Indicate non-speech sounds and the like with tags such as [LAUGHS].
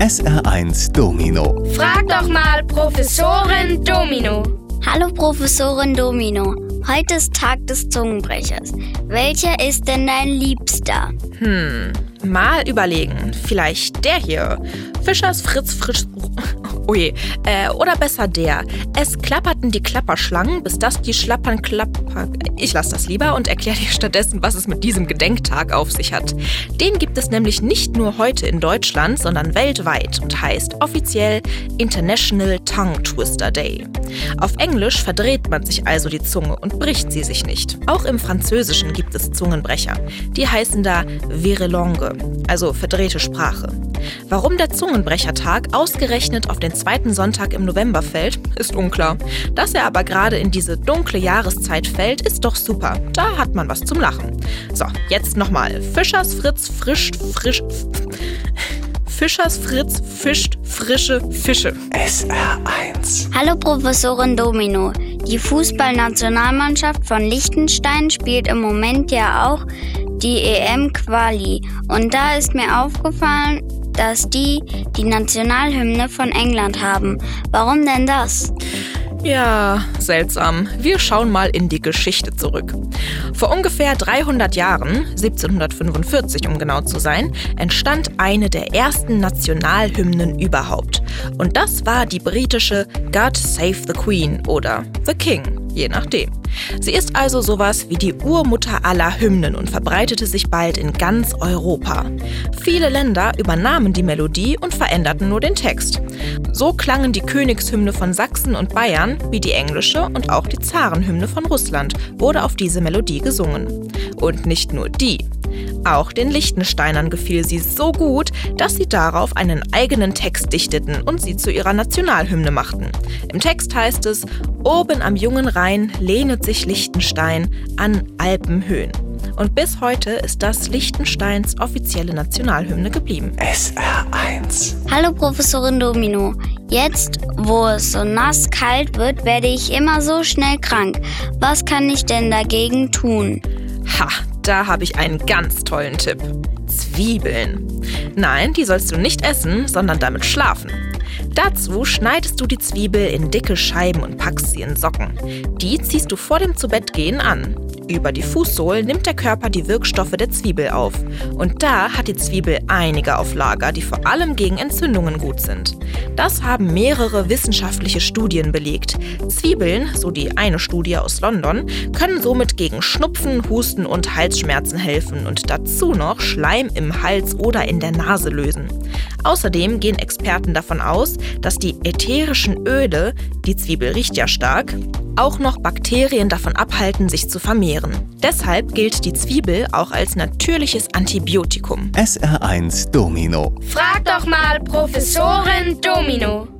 SR1 Domino. Frag doch mal Professorin Domino. Hallo Professorin Domino. Heute ist Tag des Zungenbrechers. Welcher ist denn dein Liebster? Hm, mal überlegen. Vielleicht der hier. Fischers Fritz Frisch. Oh je. Äh, oder besser der. Es klapperten die Klapperschlangen, bis das die Schlappern klapper. Ich lasse das lieber und erkläre dir stattdessen, was es mit diesem Gedenktag auf sich hat. Den gibt es nämlich nicht nur heute in Deutschland, sondern weltweit und heißt offiziell International Tongue Twister Day. Auf Englisch verdreht man sich also die Zunge und bricht sie sich nicht. Auch im Französischen gibt es Zungenbrecher. Die heißen da Verelangue, also verdrehte Sprache. Warum der Zungenbrechertag ausgerechnet auf den zweiten Sonntag im November fällt, ist unklar. Dass er aber gerade in diese dunkle Jahreszeit fällt, ist doch super. Da hat man was zum Lachen. So, jetzt nochmal. Fischers Fritz frischt frisch. [LAUGHS] Fischers Fritz fischt frische Fische. SR1. Hallo Professorin Domino. Die Fußballnationalmannschaft von Liechtenstein spielt im Moment ja auch die EM-Quali. Und da ist mir aufgefallen, dass die die Nationalhymne von England haben. Warum denn das? Ja, seltsam. Wir schauen mal in die Geschichte zurück. Vor ungefähr 300 Jahren, 1745 um genau zu sein, entstand eine der ersten Nationalhymnen überhaupt. Und das war die britische God Save the Queen oder The King, je nachdem. Sie ist also sowas wie die Urmutter aller Hymnen und verbreitete sich bald in ganz Europa. Viele Länder übernahmen die Melodie und veränderten nur den Text. So klangen die Königshymne von Sachsen und Bayern wie die englische und auch die Zarenhymne von Russland wurde auf diese Melodie gesungen. Und nicht nur die. Auch den Liechtensteinern gefiel sie so gut, dass sie darauf einen eigenen Text dichteten und sie zu ihrer Nationalhymne machten. Im Text heißt es: Oben am jungen Rhein lehnet sich Liechtenstein an Alpenhöhen. Und bis heute ist das Liechtensteins offizielle Nationalhymne geblieben. SR1. Hallo Professorin Domino. Jetzt, wo es so nass kalt wird, werde ich immer so schnell krank. Was kann ich denn dagegen tun? Ha, da habe ich einen ganz tollen Tipp. Zwiebeln. Nein, die sollst du nicht essen, sondern damit schlafen. Dazu schneidest du die Zwiebel in dicke Scheiben und packst sie in Socken. Die ziehst du vor dem Zubettgehen an. Über die Fußsohlen nimmt der Körper die Wirkstoffe der Zwiebel auf. Und da hat die Zwiebel einige auf Lager, die vor allem gegen Entzündungen gut sind. Das haben mehrere wissenschaftliche Studien belegt. Zwiebeln, so die eine Studie aus London, können somit gegen Schnupfen, Husten und Halsschmerzen helfen und dazu noch Schleim im Hals oder in der Nase lösen. Außerdem gehen Experten davon aus, dass die ätherischen Öle, die Zwiebel riecht ja stark, auch noch Bakterien davon abhalten, sich zu vermehren. Deshalb gilt die Zwiebel auch als natürliches Antibiotikum. SR1 Domino. Frag doch mal Professorin Domino.